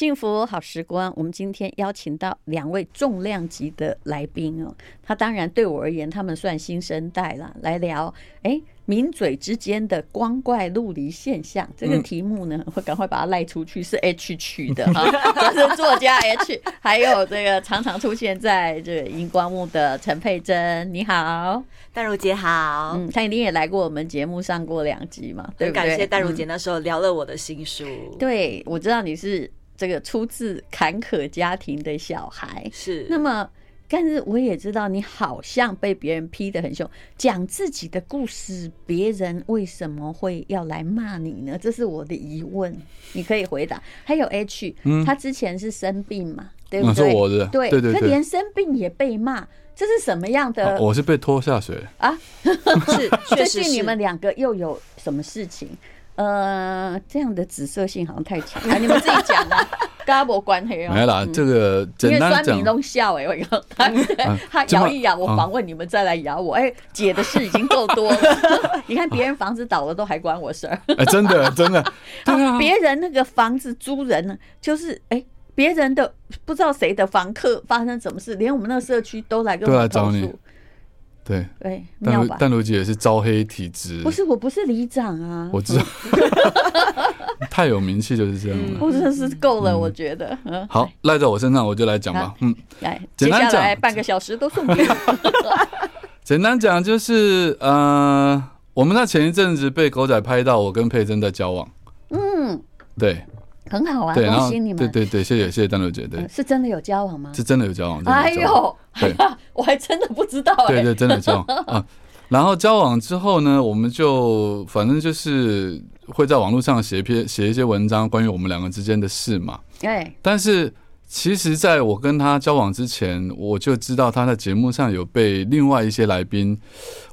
幸福好时光，我们今天邀请到两位重量级的来宾哦。他当然对我而言，他们算新生代了。来聊，哎，名嘴之间的光怪陆离现象这个题目呢，我赶快把它赖出去，是 H 取的哈，这是作家 H，还有这个常常出现在这个荧光幕的陈佩珍，你好，淡如姐好。嗯，她一定也来过我们节目上过两集嘛，对不对？感谢淡如姐那时候聊了我的新书。嗯、对，我知道你是。这个出自坎坷家庭的小孩是，那么，但是我也知道你好像被别人批得很凶，讲自己的故事，别人为什么会要来骂你呢？这是我的疑问，你可以回答。还有 H，他之前是生病嘛，对不对？我的，对对对，他连生病也被骂，这是什么样的？我是被拖下水啊，是，最近你们两个又有什么事情？呃，这样的紫色性好像太强啊！你们自己讲的，跟他没关系哦。没啦，这个简单讲，因为酸民都笑哎，我讲他他摇一摇，我访问你们再来摇我。哎，姐的事已经够多了。你看别人房子倒了都还关我事儿。哎，真的真的。别人那个房子租人呢，就是哎，别人的不知道谁的房客发生什么事，连我们那个社区都来跟我投诉。对对，但如淡如姐也是招黑体质。不是，我不是里长啊。我知道，太有名气就是这样了。我真的是够了，我觉得。嗯，好，赖在我身上，我就来讲吧。嗯，来，接下来半个小时都送给你。简单讲就是，呃，我们在前一阵子被狗仔拍到，我跟佩珍在交往。嗯，对。很好啊，恭喜你们！对对对，谢谢谢谢淡如姐，对，是真的有交往吗？是真的有交往。哎呦，对，我还真的不知道。对对，真的交往 啊。然后交往之后呢，我们就反正就是会在网络上写篇写一些文章，关于我们两个之间的事嘛。哎，但是其实在我跟他交往之前，我就知道他在节目上有被另外一些来宾，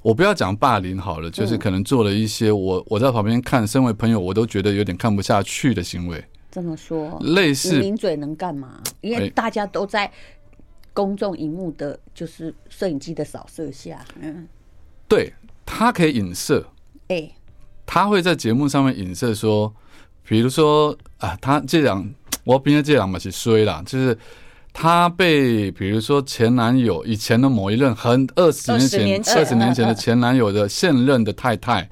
我不要讲霸凌好了，就是可能做了一些我我在旁边看，身为朋友我都觉得有点看不下去的行为。这么说，类似名嘴能干嘛？因为大家都在公众荧幕的，就是摄影机的扫射下，嗯，对，他可以影射，哎，他会在节目上面影射说，比如说啊，他这样，我毕竟这样嘛是衰啦，就是他被比如说前男友以前的某一任，很二十年前二十年前的前男友的现任的太太。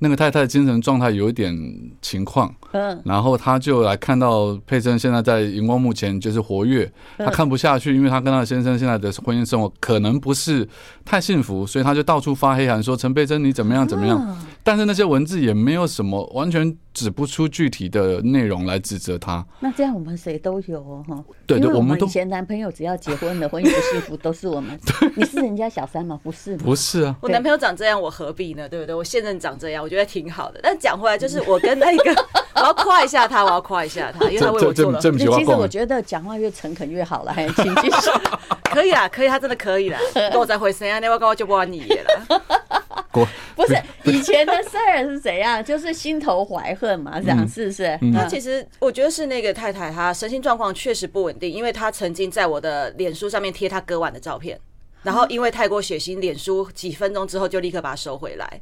那个太太精神状态有一点情况，嗯，然后他就来看到佩珍现在在荧光幕前就是活跃，他看不下去，因为他跟他的先生现在的婚姻生活可能不是太幸福，所以他就到处发黑函说陈佩珍你怎么样怎么样，但是那些文字也没有什么完全指不出具体的内容来指责他。那这样我们谁都有哦，哈，对对，我们以前男朋友只要结婚了，婚姻不幸福都是我们。你是人家小三吗？不是，不是啊，我男朋友长这样，我何必呢？对不对？我现任长这样。我觉得挺好的，但讲回来就是我跟那个，我要夸一下他，我要夸一下他，因为他为我做了。其实我觉得讲话越诚恳越好了，还请继续。可以啦，可以，他真的可以啦。跟我再回声啊，那我跟我就不玩你了。不是以前的事儿是怎样？就是心头怀恨嘛，这样是不是？他其实我觉得是那个太太，她身心状况确实不稳定，因为她曾经在我的脸书上面贴她割腕的照片，然后因为太过血腥，脸书几分钟之后就立刻把它收回来。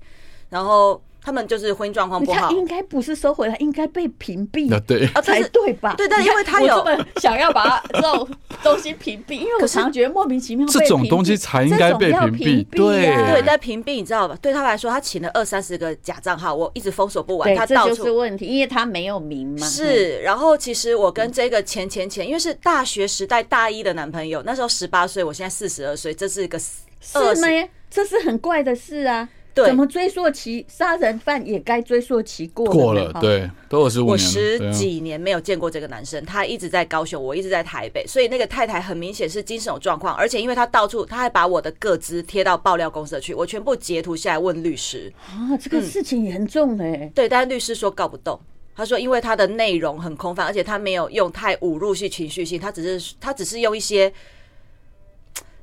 然后他们就是婚姻状况不好，他应该不是收回来，应该被屏蔽。对啊，才对吧？对，但因为他有想要把这种东西屏蔽，因为我 常常觉得莫名其妙。这种东西才应该被屏蔽。对对，在屏蔽，你知道吧？对他来说，他请了二三十个假账号，我一直封锁不完。他到就是问题，因为他没有名嘛。是，然后其实我跟这个前前前，因为是大学时代大一的男朋友，那时候十八岁，我现在四十二岁，这是一个是吗？这是很怪的事啊。怎么追溯期？杀人犯也该追溯期过过了，对，都二十五年。我十几年没有见过这个男生，他一直在高雄，我一直在台北，所以那个太太很明显是精神有状况，而且因为他到处，他还把我的个资贴到爆料公司去，我全部截图下来问律师啊，这个事情严重哎、欸，对，但是律师说告不动，他说因为他的内容很空泛，而且他没有用太侮辱性、情绪性，他只是他只是用一些。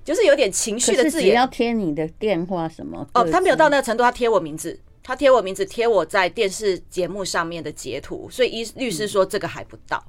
就是有点情绪的字眼，要贴你的电话什么？哦，他没有到那个程度，他贴我名字，他贴我名字，贴我在电视节目上面的截图，所以医律师说这个还不到，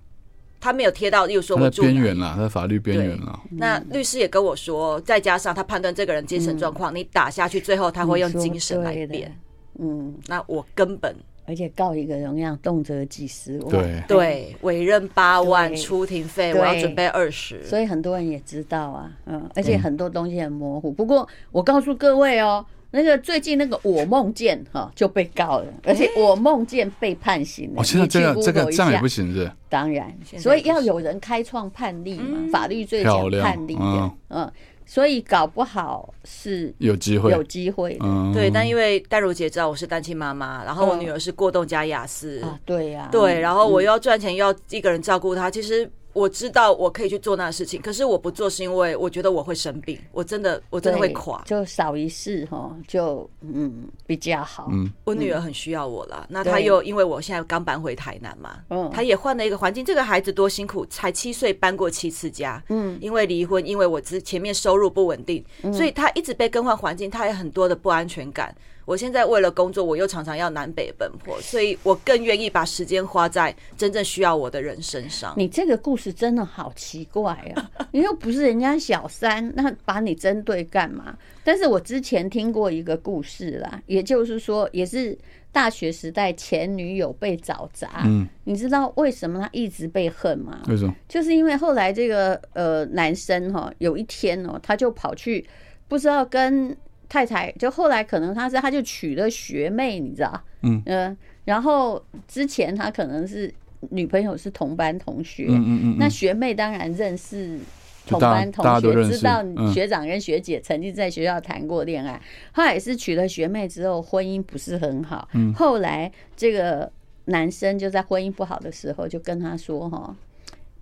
他没有贴到，例如说我住边缘了，他在法律边缘了。那律师也跟我说，再加上他判断这个人精神状况，你打下去，最后他会用精神来辩。嗯，那我根本而且告一个人要动辄几十万，对。对，委任八万，出庭费我要准备二十，所以很多人也知道啊，嗯，而且很多东西很模糊。不过我告诉各位哦，那个最近那个我梦见哈就被告了，而且我梦见被判刑了。哦，现在这个这个这样也不行是？当然，所以要有人开创判例嘛，法律最讲判例的，嗯。所以搞不好是有机会，有机会的。对，但因为戴如姐知道我是单亲妈妈，然后我女儿是过动加雅思，对呀，对，然后我又要赚钱，又要一个人照顾她，其实。我知道我可以去做那事情，可是我不做是因为我觉得我会生病，我真的我真的会垮，就少一事哈，就嗯比较好。嗯，我女儿很需要我了，那她又因为我现在刚搬回台南嘛，嗯，她也换了一个环境。这个孩子多辛苦，才七岁搬过七次家，嗯，因为离婚，因为我之前面收入不稳定，所以她一直被更换环境，她有很多的不安全感。我现在为了工作，我又常常要南北奔波，所以我更愿意把时间花在真正需要我的人身上。你这个故事真的好奇怪啊！你又不是人家小三，那把你针对干嘛？但是我之前听过一个故事啦，也就是说，也是大学时代前女友被找砸。嗯，你知道为什么他一直被恨吗？为什么？就是因为后来这个呃男生哈，有一天哦，他就跑去不知道跟。太太就后来可能他是他就娶了学妹，你知道？嗯。嗯，然后之前他可能是女朋友是同班同学，嗯嗯嗯，那学妹当然认识同班同学，知道学长跟学姐曾经在学校谈过恋爱，后来也是娶了学妹之后婚姻不是很好，后来这个男生就在婚姻不好的时候就跟他说哈。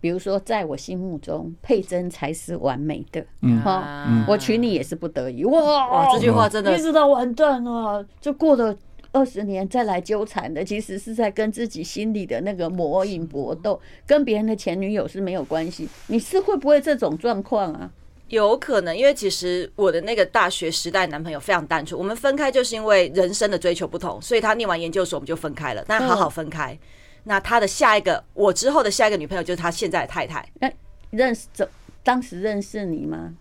比如说，在我心目中，佩珍才是完美的。嗯，哈，我娶你也是不得已。哇，哇，这句话真的，一直到完蛋了，就过了二十年再来纠缠的，其实是在跟自己心里的那个魔影搏斗，跟别人的前女友是没有关系。你是会不会这种状况啊？有可能，因为其实我的那个大学时代男朋友非常单纯，我们分开就是因为人生的追求不同，所以他念完研究所我们就分开了，但好好分开。那他的下一个，我之后的下一个女朋友就是他现在的太太。那认识这当时认识你吗？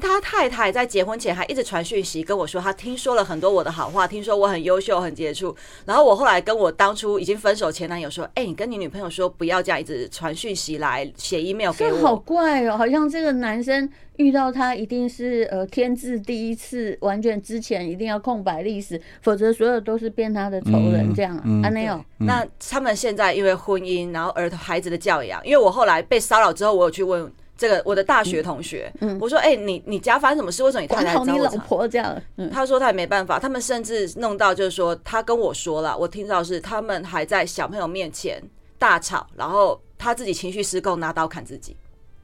他太太在结婚前还一直传讯息跟我说，他听说了很多我的好话，听说我很优秀、很杰出。然后我后来跟我当初已经分手前男友说：“哎，你跟你女朋友说不要这样一直传讯息来写 email 给我。”好怪哦，好像这个男生遇到他一定是呃天字第一次，完全之前一定要空白历史，否则所有都是变他的仇人这样啊？啊没有。那他们现在因为婚姻，然后儿童孩子的教养，因为我后来被骚扰之后，我有去问。这个我的大学同学，嗯，我说，哎，你你家发生什么事？为什么你太太找？你老婆这样，嗯，他说他也没办法，他们甚至弄到就是说，他跟我说了，我听到是他们还在小朋友面前大吵，然后他自己情绪失控，拿刀砍自己。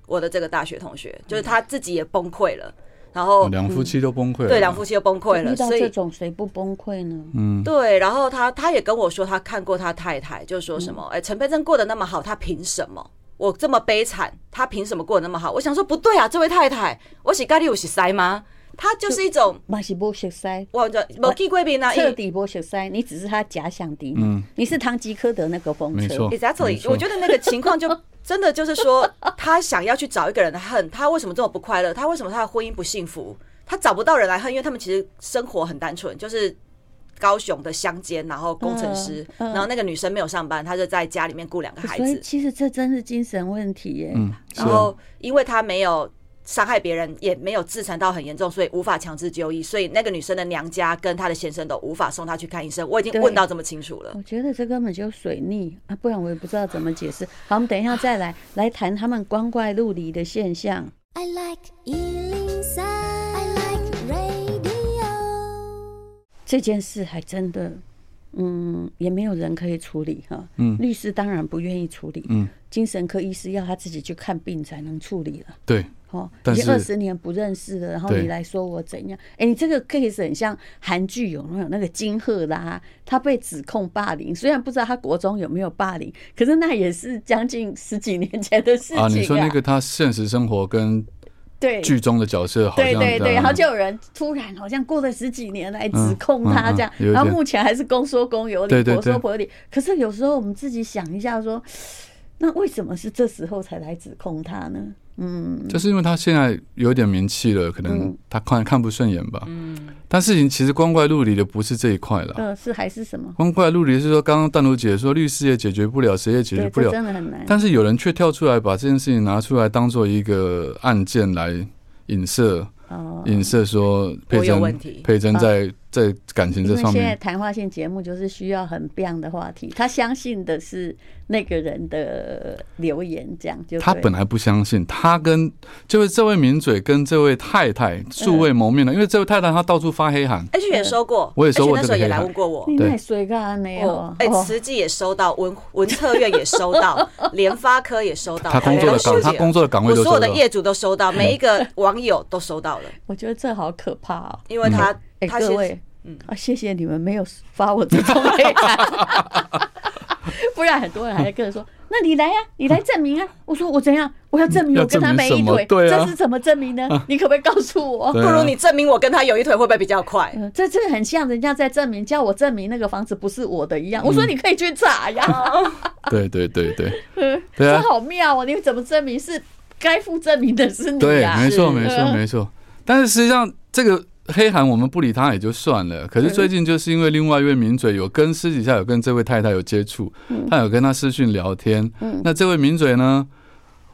我的这个大学同学，就是他自己也崩溃了，然后两夫妻都崩溃了，对，两夫妻都崩溃了。所以这种谁不崩溃呢？嗯，对。然后他他也跟我说，他看过他太太，就说什么，哎，陈佩珍过得那么好，他凭什么？我这么悲惨，他凭什么过得那么好？我想说不对啊，这位太太，我是咖喱有是塞吗？他就是一种，嘛是不熟塞，我这没见过面啊，彻底不熟塞，你只是他假想敌，嗯，你是唐吉诃德那个风车，Exactly，我觉得那个情况就真的就是说，他想要去找一个人来恨，他为什么这么不快乐？他为什么他的婚姻不幸福？他找不到人来恨，因为他们其实生活很单纯，就是。高雄的乡间，然后工程师，然后那个女生没有上班，她就在家里面顾两个孩子。所以其实这真是精神问题耶。嗯，然后因为她没有伤害别人，也没有自残到很严重，所以无法强制就医。所以那个女生的娘家跟她的先生都无法送她去看医生。我已经问到这么清楚了。我觉得这根本就水逆啊，不然我也不知道怎么解释。好，我们等一下再来来谈他们光怪陆离的现象。I like 这件事还真的，嗯，也没有人可以处理哈。嗯，律师当然不愿意处理。嗯，精神科医师要他自己去看病才能处理了。对，哦，已经二十年不认识了，然后你来说我怎样？哎，你这个 case 很像韩剧有没有那个金赫拉，他被指控霸凌，虽然不知道他国中有没有霸凌，可是那也是将近十几年前的事情啊。你说那个他现实生活跟。对剧中的角色好像，对对对，然后就有人突然好像过了十几年来指控他这样，嗯嗯嗯、然后目前还是公说公有理，婆说婆有理。可是有时候我们自己想一下说，说那为什么是这时候才来指控他呢？嗯，就是因为他现在有点名气了，可能他看看不顺眼吧。嗯，但事情其实光怪陆离的不是这一块了。嗯，是还是什么？光怪陆离是说，刚刚淡如姐说律师也解决不了，谁也解决不了，真的很难。但是有人却跳出来把这件事情拿出来当做一个案件来影射。哦，影射说佩珍，佩珍在在感情这上面。现在谈话性节目就是需要很 biang 的话题。他相信的是那个人的留言，这样就。他本来不相信，他跟就是这位名嘴跟这位太太素未谋面的，因为这位太太她到处发黑函。H 也收过，我也收过那时候也来问过我。对，水干没有？哎，慈济也收到，文文策院也收到，联发科也收到。他工作的岗，他工作的岗位，我所有的业主都收到，每一个网友都收到了。我觉得这好可怕哦，因为他，他各位，嗯啊，谢谢你们没有发我这种黑函，不然很多人还在跟着说，那你来呀，你来证明啊！我说我怎样？我要证明我跟他没一腿，这是怎么证明呢？你可不可以告诉我？不如你证明我跟他有一腿，会不会比较快？这这很像人家在证明，叫我证明那个房子不是我的一样。我说你可以去查呀。对对对对，嗯，这好妙哦！你怎么证明是该负证明的是你呀？对，没错，没错，没错。但是实际上，这个黑函我们不理他也就算了。可是最近就是因为另外一位名嘴有跟私底下有跟这位太太有接触，他有跟他私讯聊天。那这位名嘴呢，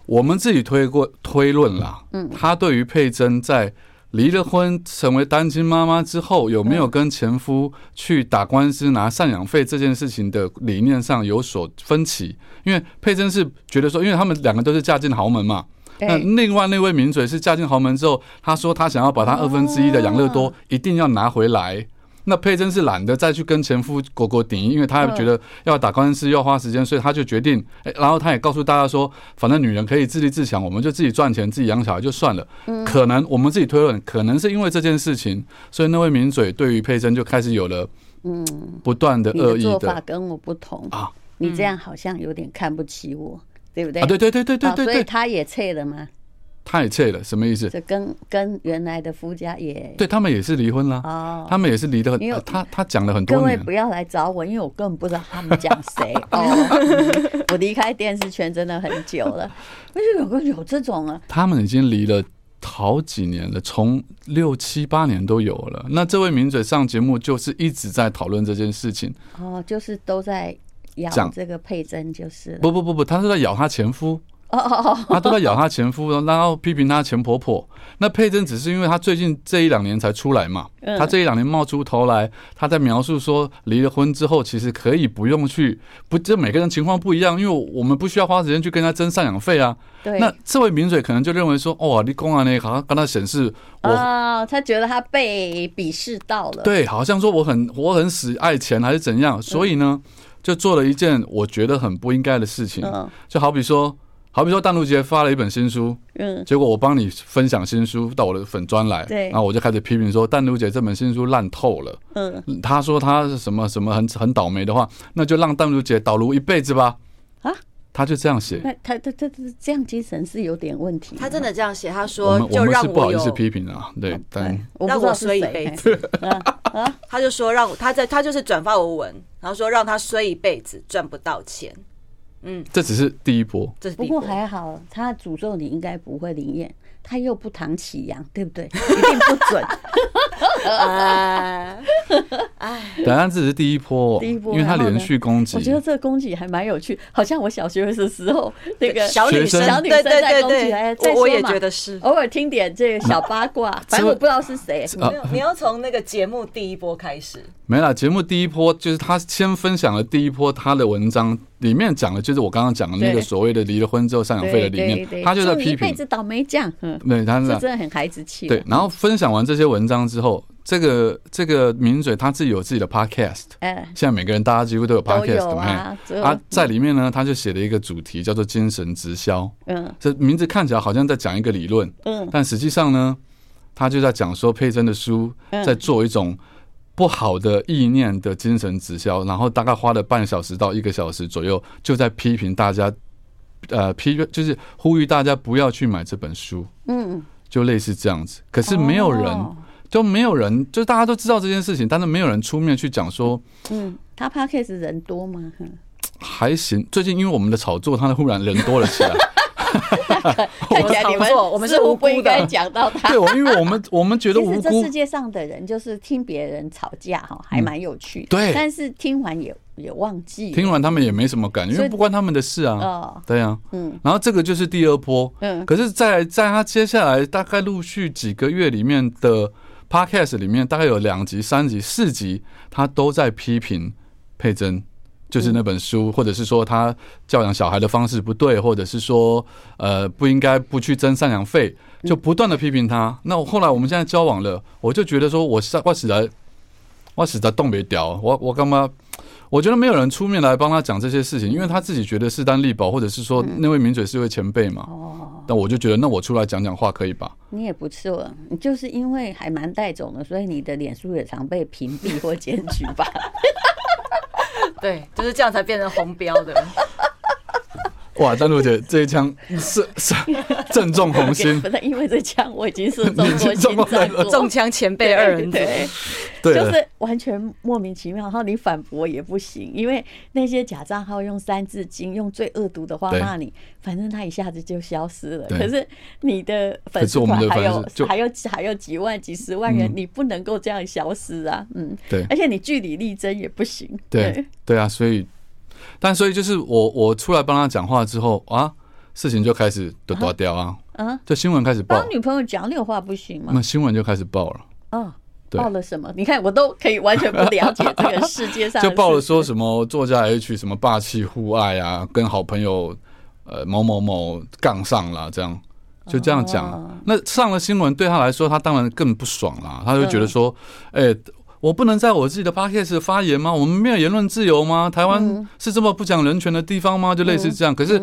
我们自己推过推论啦。他对于佩珍在离了婚成为单亲妈妈之后，有没有跟前夫去打官司拿赡养费这件事情的理念上有所分歧？因为佩珍是觉得说，因为他们两个都是嫁进豪门嘛。那另外那位名嘴是嫁进豪门之后，他说他想要把他二分之一的养乐多一定要拿回来。那佩珍是懒得再去跟前夫果果顶，因为她觉得要打官司要花时间，所以她就决定，然后她也告诉大家说，反正女人可以自立自强，我们就自己赚钱自己养小孩就算了。可能我们自己推论，可能是因为这件事情，所以那位名嘴对于佩珍就开始有了嗯不断的恶意的。做法跟我不同啊，你这样好像有点看不起我。对不对？啊，对对对对对对，所以他也撤了吗？他也撤了，什么意思？这跟跟原来的夫家也对他们也是离婚了哦，他们也是离得很。他他讲了很多。各位不要来找我，因为我根本不知道他们讲谁 哦。我离开电视圈真的很久了，为什么有有这种啊？他们已经离了好几年了，从六七八年都有了。那这位名嘴上节目就是一直在讨论这件事情哦，就是都在。咬这个佩珍就是不不不不，他是在咬她前夫。哦哦哦，他都在咬她前夫，然后批评她前婆婆。那佩珍只是因为她最近这一两年才出来嘛，她这一两年冒出头来，她在描述说离了婚之后其实可以不用去，不，这每个人情况不一样，因为我们不需要花时间去跟他争赡养费啊。对，那这位名嘴可能就认为说，哦，你公安呢好像跟他显示我，哦，他觉得他被鄙视到了，对，好像说我很我很死爱钱还是怎样，所以呢。就做了一件我觉得很不应该的事情，就好比说，好比说，淡如姐发了一本新书，嗯，结果我帮你分享新书到我的粉专来，对，然后我就开始批评说，淡如姐这本新书烂透了，嗯，他说他是什么什么很很倒霉的话，那就让淡如姐倒炉一辈子吧，啊。他就这样写，那他他他这样精神是有点问题。他真的这样写，他说就让我不好意思批评啊，对，但让我衰一辈子。他就说让他在他就是转发我文，然后说让他衰一辈子赚不到钱。嗯，这只是第一波，这不过还好，他诅咒你应该不会灵验。他又不唐綺阳，对不对？一定不准。哎，等下这只是第一波，第一波，因为他连续攻击。我觉得这个攻击还蛮有趣，好像我小学的时候那个小女生、小女生在攻击。哎，我也觉得是。偶尔听点这个小八卦，反正我不知道是谁。没有，你要从那个节目第一波开始。没了，节目第一波就是他先分享了第一波他的文章，里面讲的就是我刚刚讲的那个所谓的离了婚之后赡养费的理念，他就在批评。一辈子倒霉匠。对，他是真的很孩子气。对，然后分享完这些文章之后，这个这个名嘴他自己有自己的 podcast，哎，现在每个人大家几乎都有 podcast，啊，他在里面呢，他就写了一个主题叫做“精神直销”。嗯，这名字看起来好像在讲一个理论，嗯，但实际上呢，他就在讲说佩珍的书在做一种不好的意念的精神直销，然后大概花了半小时到一个小时左右，就在批评大家。呃，批就是呼吁大家不要去买这本书，嗯，就类似这样子。可是没有人，就没有人，就大家都知道这件事情，但是没有人出面去讲说，嗯，他 Podcast 人多吗？还行。最近因为我们的炒作，他忽然人多了起来。看起来你们我们是无辜的，不应该讲到他。对，因为我们我们觉得无辜。其实这世界上的人就是听别人吵架哈，还蛮有趣的。对，但是听完也也忘记，听完他们也没什么感觉，因为不关他们的事啊。哦，对啊，嗯。然后这个就是第二波，嗯。可是，在在他接下来大概陆续几个月里面的 podcast 里面，大概有两集、三集、四集，他都在批评佩甄。就是那本书，或者是说他教养小孩的方式不对，或者是说呃不应该不去征赡养费，就不断的批评他。那我后来我们现在交往了，我就觉得说我实我实在我实在动不了，我我干嘛？我觉得没有人出面来帮他讲这些事情，因为他自己觉得势单力薄，或者是说那位名嘴是位前辈嘛。哦，那我就觉得那我出来讲讲话可以吧？你也不错，你就是因为还蛮带种的，所以你的脸书也常被屏蔽或检举吧。对，就是这样才变成红标的。哇，丹如姐这一枪是是正中红心，不是因为这枪我已经是中 过心脏，中枪前辈二人组，对，就是完全莫名其妙。然后你反驳也不行，因为那些假账号用三字经、用最恶毒的话骂你，反正他一下子就消失了。可是你的粉丝团还有还有还有几万、几十万人，你不能够这样消失啊！嗯，对，而且你据理力争也不行。对对啊，所以。但所以就是我我出来帮他讲话之后啊，事情就开始都断掉啊，啊，就新闻开始报。帮女朋友讲那话不行吗？那新闻就开始报了。哦，报了什么？你看我都可以完全不了解这个世界上。就报了说什么作家 H 什么霸气互爱啊，跟好朋友呃某某某杠上了，这样就这样讲。那上了新闻对他来说，他当然更不爽啦，他就觉得说，哎。我不能在我自己的 podcast 发言吗？我们没有言论自由吗？台湾是这么不讲人权的地方吗？就类似这样。可是，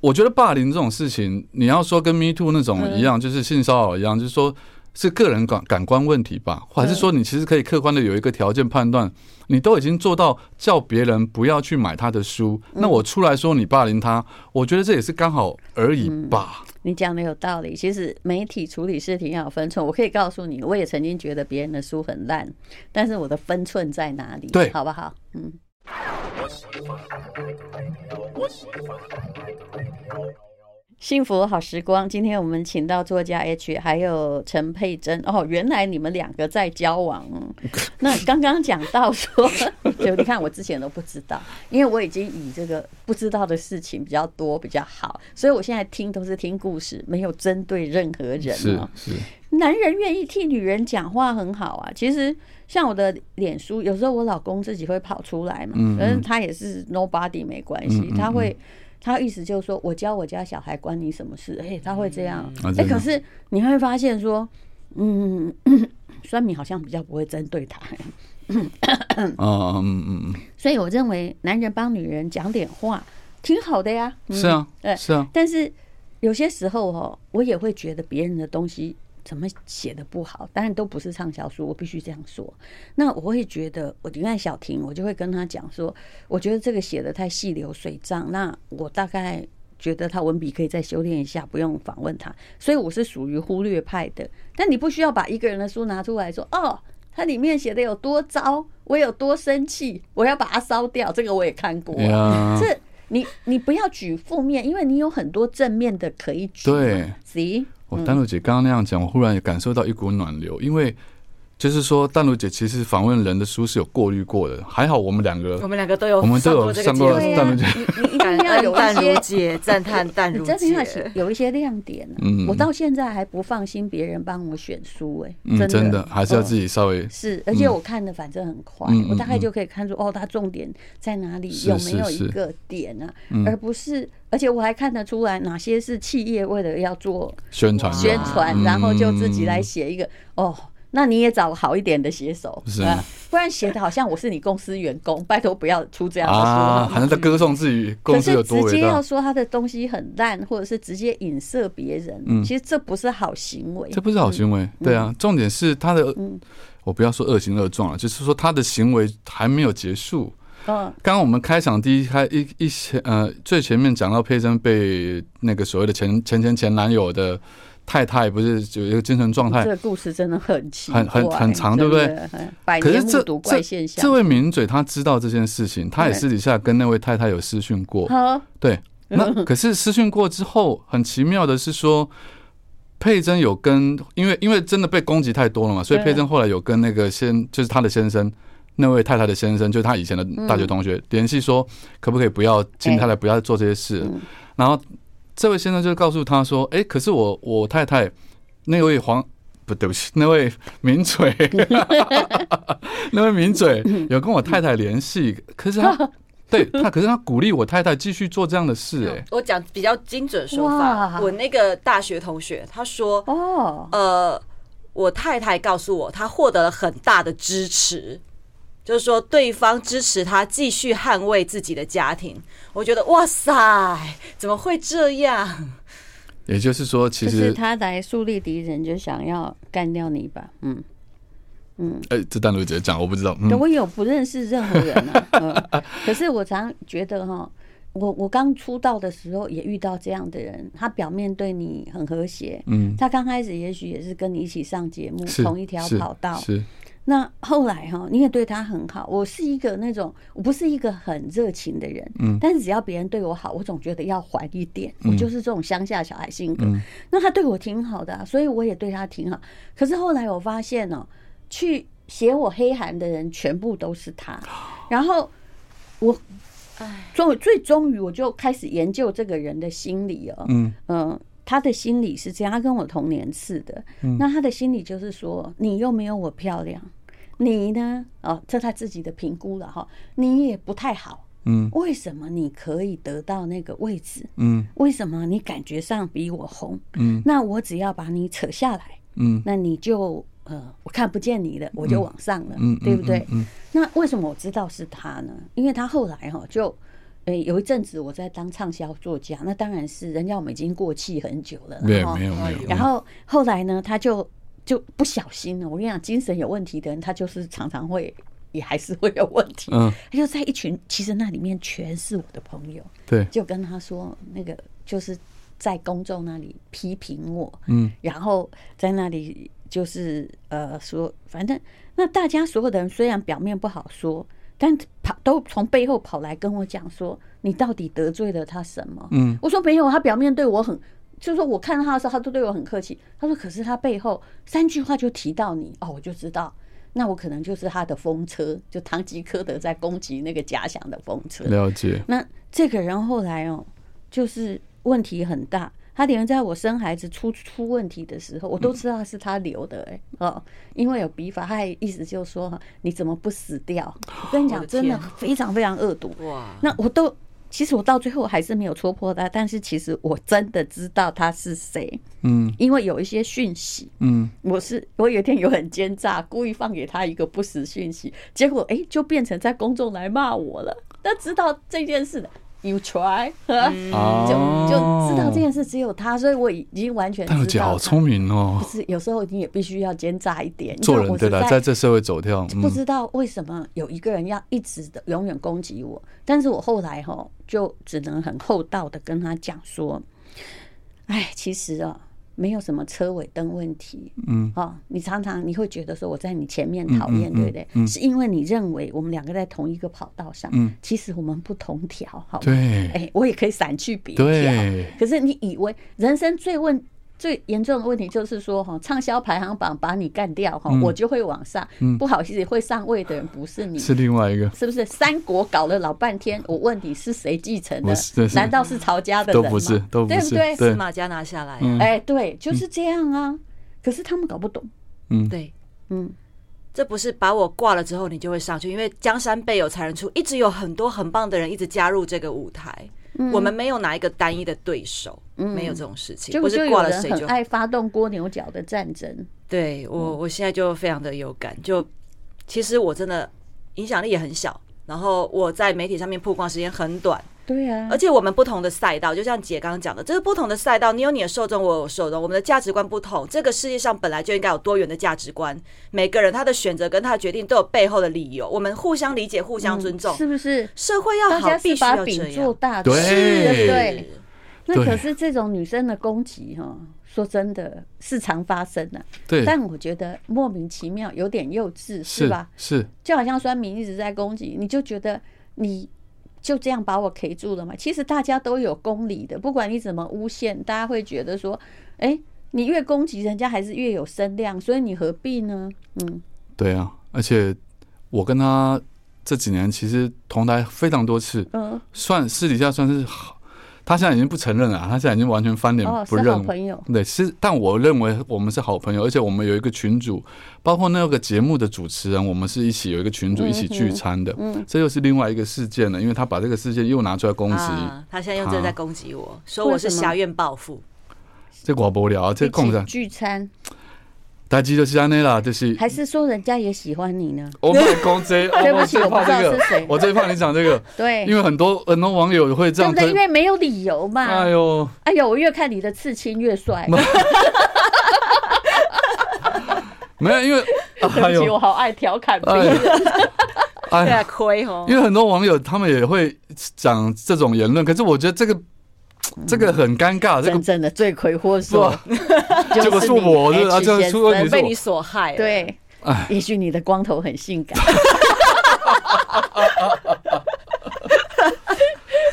我觉得霸凌这种事情，你要说跟 Me Too 那种一样，就是性骚扰一样，就是说是个人感感官问题吧？还是说你其实可以客观的有一个条件判断，你都已经做到叫别人不要去买他的书，那我出来说你霸凌他，我觉得这也是刚好而已吧。你讲的有道理，其实媒体处理事情要有分寸。我可以告诉你，我也曾经觉得别人的书很烂，但是我的分寸在哪里？对，好不好？嗯。幸福好时光，今天我们请到作家 H，还有陈佩珍。哦，原来你们两个在交往。那刚刚讲到说，就你看我之前都不知道，因为我已经以这个不知道的事情比较多比较好，所以我现在听都是听故事，没有针对任何人。是是，男人愿意替女人讲话很好啊。其实像我的脸书，有时候我老公自己会跑出来嘛，可是他也是 nobody 没关系，他会。他意思就是说，我教我家小孩关你什么事？哎、欸，他会这样。哎、欸，可是你会发现说，嗯，酸米好像比较不会针对他。嗯嗯嗯。所以我认为，男人帮女人讲点话，挺好的呀。是啊，对，是啊。但是有些时候哦，我也会觉得别人的东西。怎么写的不好？当然都不是畅销书，我必须这样说。那我会觉得，我你看小婷，我就会跟他讲说，我觉得这个写的太细流水账。那我大概觉得他文笔可以再修炼一下，不用访问他。所以我是属于忽略派的。但你不需要把一个人的书拿出来说，哦，他里面写的有多糟，我有多生气，我要把它烧掉。这个我也看过。这你你不要举负面，因为你有很多正面的可以举。对，See? 我丹露姐刚刚那样讲，我忽然也感受到一股暖流，因为就是说，淡如姐其实访问人的书是有过滤过的，还好我们两个，我们两个都有，我们都有上过 淡如姐，你一定要有淡如姐赞叹淡如姐，真的有一些亮点。嗯，我到现在还不放心别人帮我选书，哎，嗯，真的。还是要自己稍微是，而且我看的反正很快，我大概就可以看出哦，它重点在哪里，有没有一个点呢？而不是。而且我还看得出来哪些是企业为了要做宣传。宣传，然后就自己来写一个哦，那你也找好一点的写手，是。啊，不然写的好像我是你公司员工，拜托不要出这样的书，好像在歌颂自己 公司有多直接要说他的东西很烂，或者是直接影射别人，其实这不是好行为，这不是好行为。对啊，重点是他的，我不要说恶行恶状了，就是说他的行为还没有结束。刚刚我们开场第一开一一些呃最前面讲到佩甄被那个所谓的前前前前男友的太太不是有一个精神状态？这个故事真的很奇很很很长，对不对？百年目睹怪现象。这位名嘴他知道这件事情，他也私底下跟那位太太有私讯过。对，那 可是私讯过之后，很奇妙的是说，佩珍有跟，因为因为真的被攻击太多了嘛，所以佩珍后来有跟那个先就是他的先生，那位太太的先生，就是他以前的大学同学联系，说可不可以不要请太太不要做这些事，然后。这位先生就告诉他说：“哎，可是我我太太那位黄不对不起，那位名嘴，那位名嘴有跟我太太联系，可是他 对他，可是他鼓励我太太继续做这样的事。哎，我讲比较精准说法，我那个大学同学他说：哦，呃，我太太告诉我，她获得了很大的支持。”就是说，对方支持他继续捍卫自己的家庭，我觉得哇塞，怎么会这样？也就是说，其实是他来树立敌人，就想要干掉你吧？嗯嗯。哎、欸，这单路直接讲，我不知道。嗯、我有不认识任何人啊。嗯、可是我常觉得哈，我我刚出道的时候也遇到这样的人，他表面对你很和谐，嗯，他刚开始也许也是跟你一起上节目，同一条跑道，是。是那后来哈，你也对他很好。我是一个那种，我不是一个很热情的人，嗯，但是只要别人对我好，我总觉得要还一点。我就是这种乡下小孩性格。那他对我挺好的，所以我也对他挺好。可是后来我发现哦，去写我黑函的人全部都是他。然后我，哎，终最终于我就开始研究这个人的心理哦，嗯嗯。他的心理是这样，他跟我同年次的。那他的心理就是说，你又没有我漂亮，你呢？哦，这他自己的评估了哈。你也不太好，嗯。为什么你可以得到那个位置？嗯。为什么你感觉上比我红？嗯。那我只要把你扯下来，嗯，那你就呃，我看不见你了，我就往上了，嗯，对不对？嗯。那为什么我知道是他呢？因为他后来哈就。诶，有一阵子我在当畅销作家，那当然是人家我们已经过气很久了，对没有没有。然后后来呢，他就就不小心了。我跟你讲，精神有问题的人，他就是常常会也还是会有问题。嗯，他就在一群，其实那里面全是我的朋友，对，就跟他说那个就是在公众那里批评我，嗯，然后在那里就是呃说，反正那大家所有的人虽然表面不好说。但跑都从背后跑来跟我讲说，你到底得罪了他什么？嗯，我说没有，他表面对我很，就是说我看到他的时候，他都对我很客气。他说，可是他背后三句话就提到你哦，我就知道，那我可能就是他的风车，就唐吉诃德在攻击那个假想的风车。了解。那这个人后来哦，就是问题很大。他连在我生孩子出出问题的时候，我都知道是他留的哎、欸、哦，因为有笔法，他还意思就是说，你怎么不死掉？我跟你讲，真的非常非常恶毒哇！那我都其实我到最后还是没有戳破他，但是其实我真的知道他是谁，嗯，因为有一些讯息，嗯，我是我有一天有很奸诈，故意放给他一个不实讯息，结果哎、欸，就变成在公众来骂我了。那知道这件事的。You try，嗯、就就知道这件事只有他，所以我已经完全知道。大姐好聪明哦！不是，有时候你也必须要奸诈一点。做人对了，在这社会走跳，不知道为什么有一个人要一直的永远攻击我，但是我后来哈就只能很厚道的跟他讲说，哎，其实啊。没有什么车尾灯问题，嗯，哦，你常常你会觉得说我在你前面讨厌，对不对？是因为你认为我们两个在同一个跑道上，嗯，其实我们不同条，好，对，哎，我也可以闪去别条，可是你以为人生最问。最严重的问题就是说，哈，畅销排行榜把你干掉，哈，我就会往上。不好意思，会上位的人不是你，是另外一个，是不是？三国搞了老半天，我问你是谁继承的？难道是曹家的人吗？都不是，都不是，对不对？司马家拿下来，哎，对，就是这样啊。可是他们搞不懂，嗯，对，嗯，这不是把我挂了之后你就会上去，因为江山辈有才人出，一直有很多很棒的人一直加入这个舞台。我们没有哪一个单一的对手，没有这种事情。不是挂了谁就爱发动蜗牛角的战争。对我，我现在就非常的有感。就其实我真的影响力也很小，然后我在媒体上面曝光时间很短。对啊，而且我们不同的赛道，就像姐刚刚讲的，这是不同的赛道，你有你的受众，我有受众，我们的价值观不同。这个世界上本来就应该有多元的价值观，每个人他的选择跟他的决定都有背后的理由，我们互相理解，互相尊重，是不是？社会要好，必须要这样。对对。那可是这种女生的攻击哈，说真的是常发生的。对，但我觉得莫名其妙，有点幼稚，是吧？是，就好像酸民一直在攻击，你就觉得你就这样把我 K 住了嘛？其实大家都有公理的，不管你怎么诬陷，大家会觉得说，哎，你越攻击人家，还是越有声量，所以你何必呢？嗯，对啊，而且我跟他这几年其实同台非常多次，嗯，算私底下算是好。他现在已经不承认了，他现在已经完全翻脸不认。哦、是好朋友。对，是，但我认为我们是好朋友，而且我们有一个群主，包括那个节目的主持人，我们是一起有一个群主一起聚餐的。嗯，这又是另外一个事件了，因为他把这个事件又拿出来攻击、啊。他现在又正在攻击我，说我是侠院报复。这我不了，这共产聚餐。大吉就是安内啦，就是还是说人家也喜欢你呢？我们攻击，对不起，我不知道是谁。我最怕你讲这个，对，因为很多很多网友会这样，因为没有理由嘛。哎呦，哎呦，我越看你的刺青越帅。没有，因为 对不起，我好爱调侃别人，哎，亏哦。因为很多网友他们也会讲这种言论，可是我觉得这个。这个很尴尬，这个真正的罪魁祸首，结果 是我，是啊，这出问题被你所害。对，也许你的光头很性感。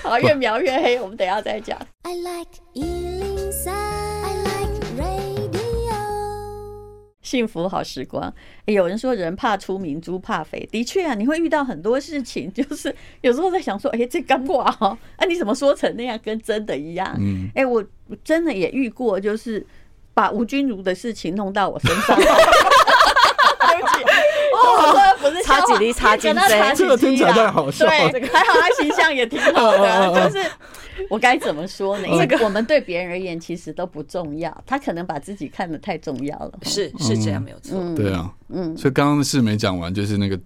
好，越描越黑，我们等一下再讲。I like 幸福好时光，欸，有人说人怕出名，猪怕肥。的确啊，你会遇到很多事情，就是有时候在想说，哎，这干挂哈，啊，你怎么说成那样，跟真的一样？嗯，哎，我真的也遇过，就是把吴君如的事情弄到我身上。对不起，哦，不是擦几粒擦金针，这个听起来太好笑。对，还好他形象也挺好的，就是。我该怎么说呢？因为我们对别人而言其实都不重要，他可能把自己看得太重要了。是是这样，没有错。嗯、对啊，嗯，所以刚刚的事没讲完，就是那个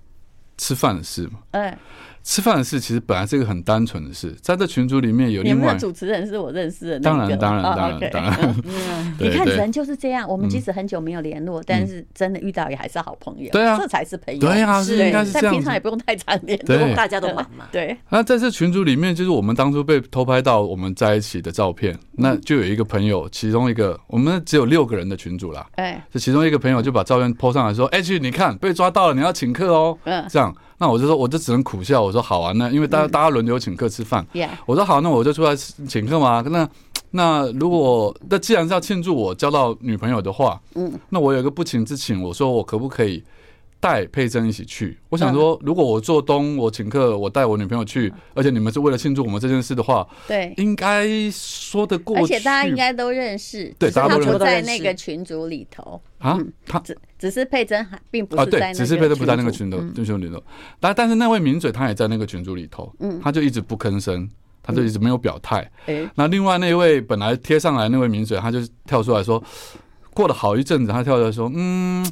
吃饭的事嘛。哎。吃饭的事其实本来是一个很单纯的事，在这群组里面有另外主持人是我认识的，当然当然当然当然，你看人就是这样，我们即使很久没有联络，但是真的遇到也还是好朋友，对啊，这才是朋友，对啊，是应该是这样，但平常也不用太常联络，大家都忙。嘛，对。那在这群组里面，就是我们当初被偷拍到我们在一起的照片，那就有一个朋友，其中一个我们只有六个人的群组啦，哎，这其中一个朋友就把照片 po 上来说，哎，去你看被抓到了，你要请客哦，嗯，这样。那我就说，我就只能苦笑。我说好啊，那因为大家大家轮流请客吃饭。我说好，那我就出来请客嘛。那那如果那既然是要庆祝我交到女朋友的话，嗯，那我有一个不情之请，我说我可不可以带佩珍一起去？我想说，如果我做东，我请客，我带我女朋友去，而且你们是为了庆祝我们这件事的话，对，应该说得过去。而且大家应该都认识，对，大家都在那个群组里头啊，他。只只是佩珍还并不是在只是佩珍不在那个群组群组里头，但但是那位名嘴他也在那个群组里头，嗯，他就一直不吭声，他就一直没有表态。哎，那另外那位本来贴上来那位名嘴，他就跳出来说，过了好一阵子，他跳出来说，嗯，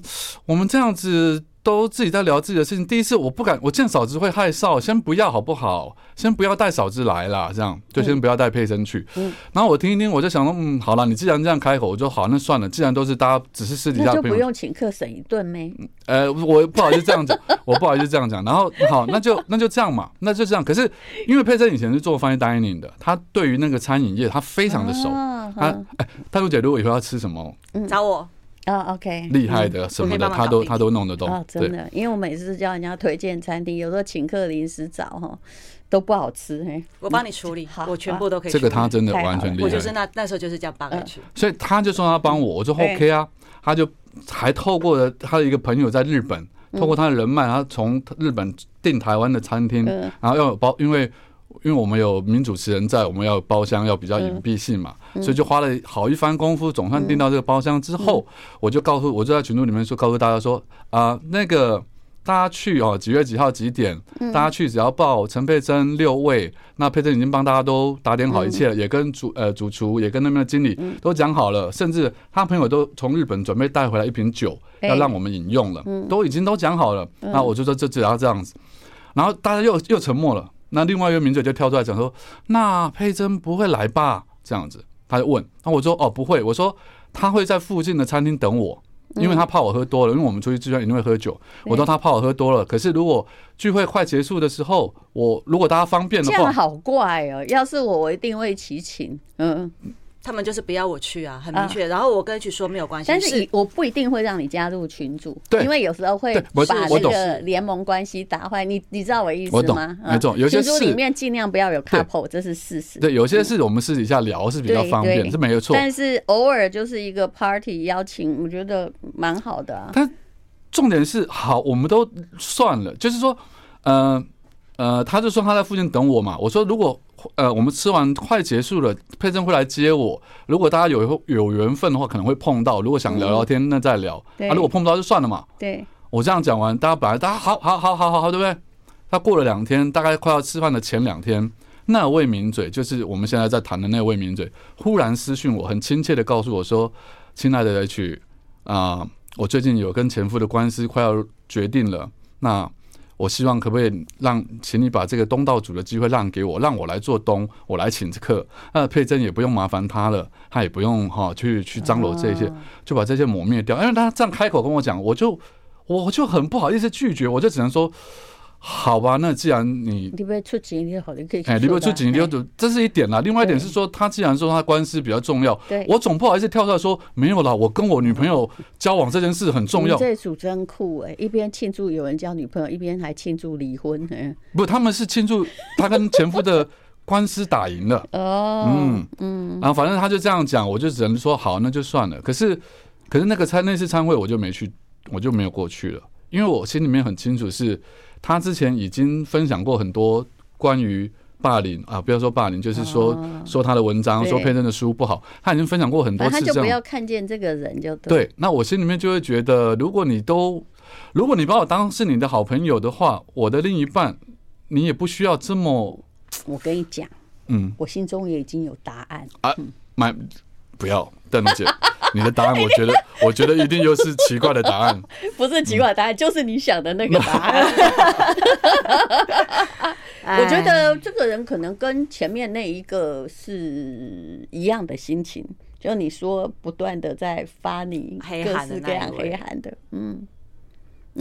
我们这样子。都自己在聊自己的事情。第一次我不敢，我见嫂子会害臊，先不要好不好？先不要带嫂子来啦，这样就先不要带佩珍去。嗯，然后我听一听，我就想说，嗯，好了，你既然这样开口，我就好，那算了。既然都是大家只是私底下，那就不用请客省一顿没？呃，我不好意思这样讲，我不好意思这样讲。然后好，那就那就这样嘛，那就这样。可是因为佩珍以前是做 fine dining 的，她对于那个餐饮业她非常的熟。她哎，大陆姐如果以后要吃什么，找我。啊、oh，OK，厉害的什么的，他都他都弄得动。哦，真的，因为我每次叫人家推荐餐厅，有时候请客临时找哈，都不好吃。嘿，我帮你处理，好，我全部都可以。这个他真的完全厉害。我就是那那时候就是这样帮他去。所以他就说他帮我，我说 OK 啊，他就还透过了他的一个朋友在日本，透过他的人脉，他从日本订台湾的餐厅，然后要有包，因为。因为我们有名主持人在，我们要有包厢，要比较隐蔽性嘛，嗯、所以就花了好一番功夫，总算订到这个包厢之后，嗯、我就告诉，我就在群组里面说，告诉大家说，啊、呃，那个大家去哦，几月几号几点，大家去只要报陈佩珍六位，那佩珍已经帮大家都打点好一切也跟主呃主厨也跟那边的经理都讲好了，甚至他朋友都从日本准备带回来一瓶酒，要让我们饮用了，都已经都讲好了，那我就说这只要这样子，然后大家又又沉默了。那另外一个名嘴就跳出来讲说：“那佩珍不会来吧？”这样子，他就问。那我说：“哦，不会。”我说：“他会在附近的餐厅等我。”因为他怕我喝多了，因为我们出去聚餐一定会喝酒。我说他怕我喝多了，可是如果聚会快结束的时候，我如果大家方便的话，这样好怪哦。要是我，我一定会齐请。嗯。他们就是不要我去啊，很明确。然后我跟 H 说没有关系，但是我不一定会让你加入群组，对，因为有时候会把那个联盟关系打坏。你你知道我意思吗？没错，有些群组里面尽量不要有 couple，这是事实。对，有些事我们私底下聊是比较方便，是没有错。但是偶尔就是一个 party 邀请，我觉得蛮好的啊。但重点是，好，我们都算了，就是说，呃呃，他就说他在附近等我嘛。我说如果。呃，我们吃完快结束了，佩珍会来接我。如果大家有有缘分的话，可能会碰到。如果想聊聊天，那再聊。啊，如果碰不到就算了嘛。对，我这样讲完，大家本来大家好好好好好好，对不对？他过了两天，大概快要吃饭的前两天，那位名嘴就是我们现在在谈的那位名嘴，忽然私讯我，很亲切的告诉我说：“亲爱的 H 啊，我最近有跟前夫的官司快要决定了。”那我希望可不可以让，请你把这个东道主的机会让给我，让我来做东，我来请客。那佩珍也不用麻烦他了，他也不用哈去去张罗这些，就把这些磨灭掉。因为他这样开口跟我讲，我就我就很不好意思拒绝，我就只能说。好吧，那既然你你不出钱，你好，你可以哎，你不出钱，你就这是一点啦。另外一点是说，他既然说他官司比较重要，我总不好意思跳出来说没有啦。我跟我女朋友交往这件事很重要。这组真酷哎，一边庆祝有人交女朋友，一边还庆祝离婚。不，他们是庆祝他跟前夫的官司打赢了。哦，嗯嗯，然后反正他就这样讲，我就只能说好，那就算了。可是可是那个参那次参会我就没去，我就没有过去了，因为我心里面很清楚是。他之前已经分享过很多关于霸凌啊，不要说霸凌，就是说、哦、说他的文章，说佩珍的书不好，他已经分享过很多次。他就不要看见这个人就对。对，那我心里面就会觉得，如果你都，如果你把我当是你的好朋友的话，我的另一半，你也不需要这么。我跟你讲，嗯，我心中也已经有答案啊，买、嗯、不要，邓姐。你的答案，我觉得，我觉得一定又是奇怪的答案。不是奇怪的答案，就是你想的那个答案。我觉得这个人可能跟前面那一个是一样的心情，就你说不断的在发你各式各样黑函的，嗯，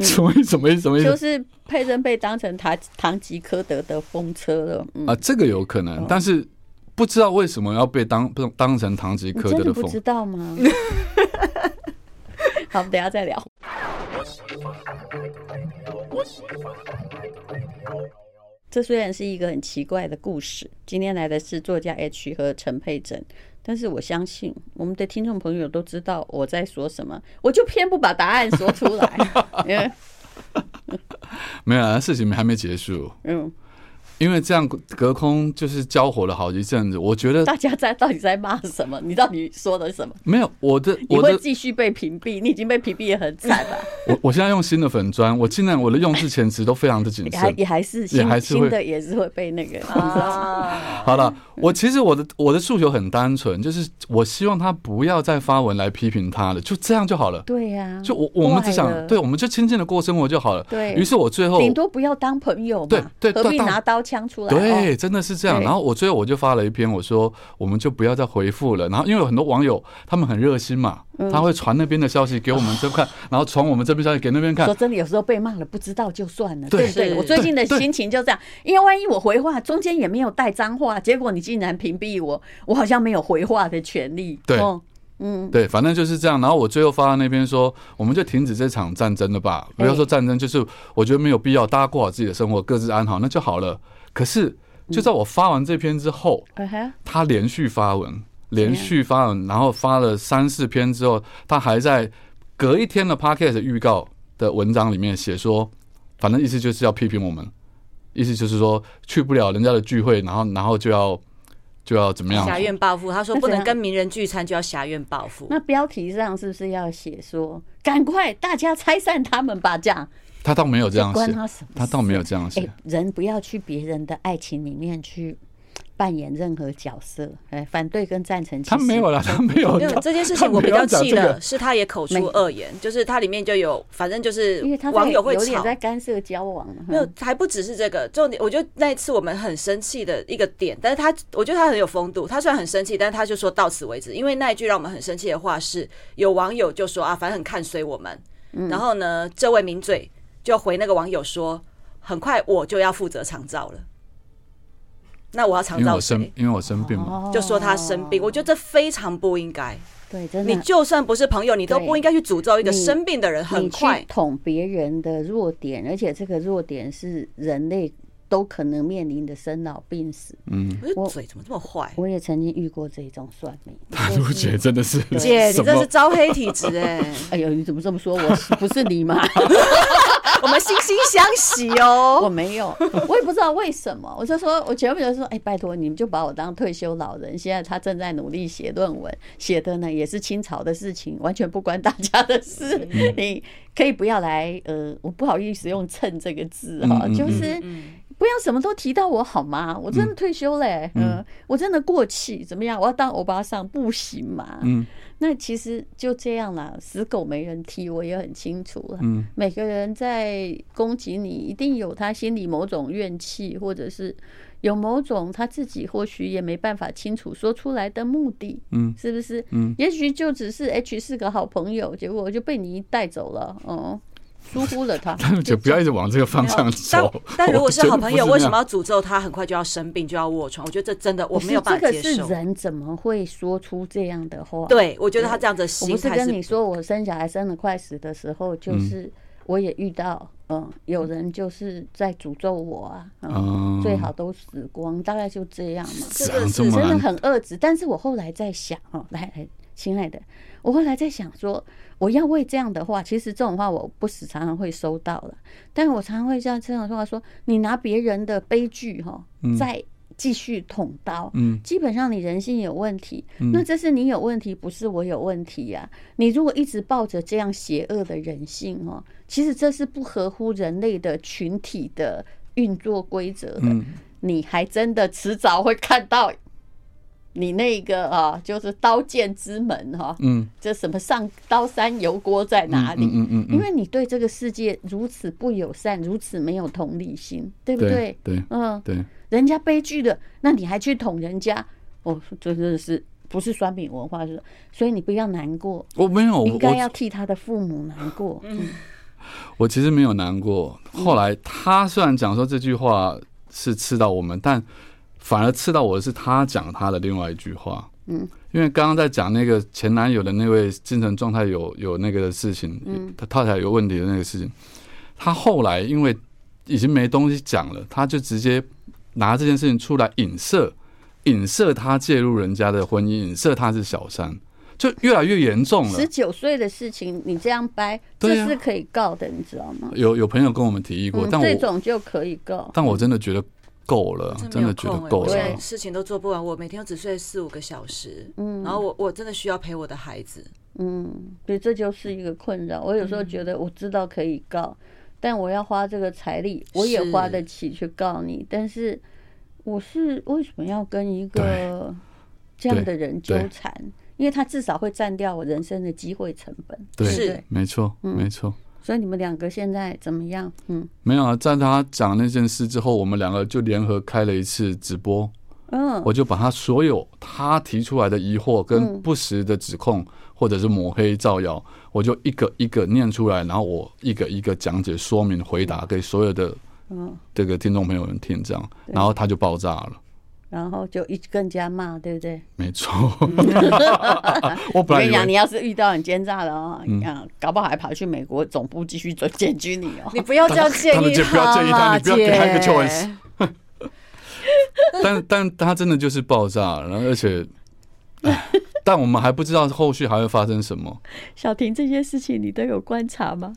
什么？什么意思？什么意思？就是佩珍被当成唐唐吉诃德的风车了。啊，这个有可能，但是。不知道为什么要被当当成唐吉诃德的风？不知道吗？好，等下再聊。这虽然是一个很奇怪的故事，今天来的是作家 H 和陈佩珍，但是我相信我们的听众朋友都知道我在说什么，我就偏不把答案说出来。没有啊，事情还没结束。嗯。因为这样隔空就是交火了好一阵子，我觉得大家在到底在骂什么？你到底说的什么？没有，我的你会继续被屏蔽，你已经被屏蔽也很惨了。我我现在用新的粉砖，我尽量我的用字遣词都非常的谨慎，也还是也还是新的也是会被那个。好了，我其实我的我的诉求很单纯，就是我希望他不要再发文来批评他了，就这样就好了。对呀，就我我们只想对，我们就亲近的过生活就好了。对于是，我最后顶多不要当朋友嘛，对对，何必拿刀枪出来？对，真的是这样。然后我最后我就发了一篇，我说我们就不要再回复了。然后因为有很多网友他们很热心嘛，他会传那边的消息给我们这看，然后传我们这边消息给那边看。说真的，有时候被骂了不知道就算了。对不对，我最近的心情就这样，因为万一我回话中间也没有带脏话，结果你竟然屏蔽我，我好像没有回话的权利。对，嗯，对，反正就是这样。然后我最后发到那边说，我们就停止这场战争了吧，不要说战争，就是我觉得没有必要，大家过好自己的生活，各自安好，那就好了。可是。就在我发完这篇之后，他连续发文，连续发文，然后发了三四篇之后，他还在隔一天的 podcast 预告的文章里面写说，反正意思就是要批评我们，意思就是说去不了人家的聚会，然后然后就要就要怎么样？挟怨报复。他说不能跟名人聚餐就要挟怨报复。那标题上是不是要写说，赶快大家拆散他们吧？这样。他倒没有这样写，他倒没有这样写。人不要去别人的爱情里面去扮演任何角色，哎，反对跟赞成，他没有了，他没有。这件事情我比较气的是，他也口出恶言，就是他里面就有，反正就是网友会吵，有点在干涉交往。没有，还不只是这个重点。我觉得那一次我们很生气的一个点，但是他，我觉得他很有风度。他虽然很生气，但是他就说到此为止。因为那一句让我们很生气的话是，有网友就说啊，反正很看随我们。然后呢，这位名嘴就回那个网友说，很快我就要负责长照了。那我要长照谁？因为我生病嘛，就说他生病，我觉得这非常不应该。对，真的，你就算不是朋友，你都不应该去诅咒一个生病的人。很快捅别人的弱点，而且这个弱点是人类都可能面临的生老病死。嗯，我嘴怎么这么坏？我也曾经遇过这种算命。大陆姐真的是姐，你这是招黑体质哎！哎呦，你怎么这么说？我不是你吗？我们惺惺相惜哦，我没有，我也不知道为什么。我就说，我前面就说，哎，拜托你们就把我当退休老人。现在他正在努力写论文，写的呢也是清朝的事情，完全不关大家的事。你可以不要来，呃，我不好意思用“蹭”这个字哈，就是不要什么都提到我好吗？我真的退休嘞，嗯，我真的过气，怎么样？我要当欧巴桑不行吗？嗯。那其实就这样啦，死狗没人踢，我也很清楚了。嗯，每个人在攻击你，一定有他心里某种怨气，或者是有某种他自己或许也没办法清楚说出来的目的。嗯，是不是？嗯，也许就只是 H 是个好朋友，结果就被你带走了。哦。疏忽了他，就不要一直往这个方向走。但 但如果是好朋友，为什么要诅咒他很快就要生病，就要卧床？我觉得这真的我没有办法接受。这个是人怎么会说出这样的话？对，我觉得他这样子心态。我不是跟你说，我生小孩生的快死的时候，就是我也遇到，嗯，有人就是在诅咒我啊，嗯，最好都死光，大概就这样嘛。这个是真的很恶质。但是我后来在想，哦，来来，亲爱的，我后来在想说。我要为这样的话，其实这种话我不时常常会收到了，但是我常常会这样这样说话说，你拿别人的悲剧哈，再继续捅刀，嗯，基本上你人性有问题，那这是你有问题，不是我有问题呀。你如果一直抱着这样邪恶的人性哦，其实这是不合乎人类的群体的运作规则的，你还真的迟早会看到。你那个啊，就是刀剑之门哈，嗯，这什么上刀山油锅在哪里？嗯嗯，因为你对这个世界如此不友善，如此没有同理心，对不对？对，嗯，对，人家悲剧的，那你还去捅人家？哦，这真的是不是酸民文化？是，所以你不要难过。我没有，应该要替他的父母难过。嗯，我其实没有难过。后来他虽然讲说这句话是刺到我们，但。反而刺到我的是他讲他的另外一句话，嗯，因为刚刚在讲那个前男友的那位精神状态有有那个的事情，嗯，他太太有问题的那个事情，他后来因为已经没东西讲了，他就直接拿这件事情出来影射，影射他介入人家的婚姻，影射他是小三，就越来越严重了。十九岁的事情你这样掰，这是可以告的，你知道吗？有有朋友跟我们提议过，但我这种就可以告，但我真的觉得。够了，真的觉得够了。对，事情都做不完，我每天都只睡四五个小时，嗯，然后我我真的需要陪我的孩子，嗯，所以这就是一个困扰。我有时候觉得我知道可以告，但我要花这个财力，我也花得起去告你，但是我是为什么要跟一个这样的人纠缠？因为他至少会占掉我人生的机会成本。对，是没错，没错。所以你们两个现在怎么样？嗯，没有啊，在他讲那件事之后，我们两个就联合开了一次直播。嗯，我就把他所有他提出来的疑惑跟不实的指控，或者是抹黑造谣，我就一个一个念出来，然后我一个一个讲解说明回答给所有的嗯这个听众朋友们听，这样，然后他就爆炸了。然后就一更加骂，对不对？没错。我跟你讲，你要是遇到很奸诈的哦，你看，搞不好还跑去美国总部继续做检举你哦。你不要这样建议他，不要建议他，你不要给他一个 choice。但但他真的就是爆炸，然后而且，但我们还不知道后续还会发生什么。小婷，这些事情你都有观察吗？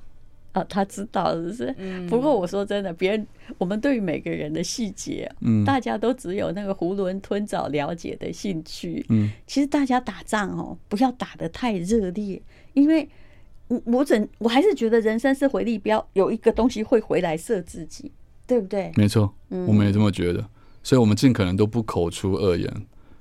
啊，他知道是不是？嗯。不过我说真的，别人我们对于每个人的细节，嗯，大家都只有那个囫囵吞枣了解的兴趣。嗯，其实大家打仗哦，不要打得太热烈，因为我我整我还是觉得人生是回力镖，有一个东西会回来射自己，对不对？没错，我们也这么觉得。所以我们尽可能都不口出恶言。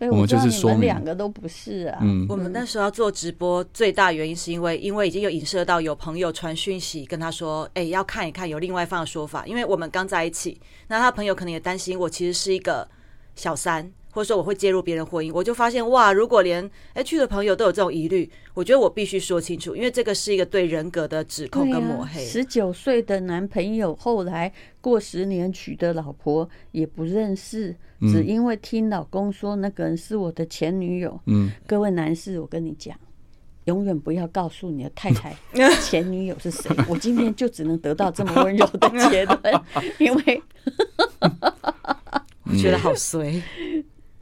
我们就是说明两个都不是啊。嗯，我们那时候要做直播，最大原因是因为，因为已经有影射到有朋友传讯息跟他说，哎，要看一看有另外一方的说法，因为我们刚在一起，那他朋友可能也担心我其实是一个小三。或者说我会介入别人婚姻，我就发现哇，如果连 H 的朋友都有这种疑虑，我觉得我必须说清楚，因为这个是一个对人格的指控跟抹黑。十九岁的男朋友后来过十年娶的老婆也不认识，只因为听老公说那个人是我的前女友。嗯，各位男士，我跟你讲，永远不要告诉你的太太 前女友是谁。我今天就只能得到这么温柔的结论，因为我觉得好衰。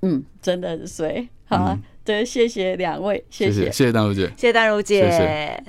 嗯，真的是水好啊！对，谢谢两位，谢谢，谢谢，谢谢淡如姐，谢谢丹如姐。谢谢。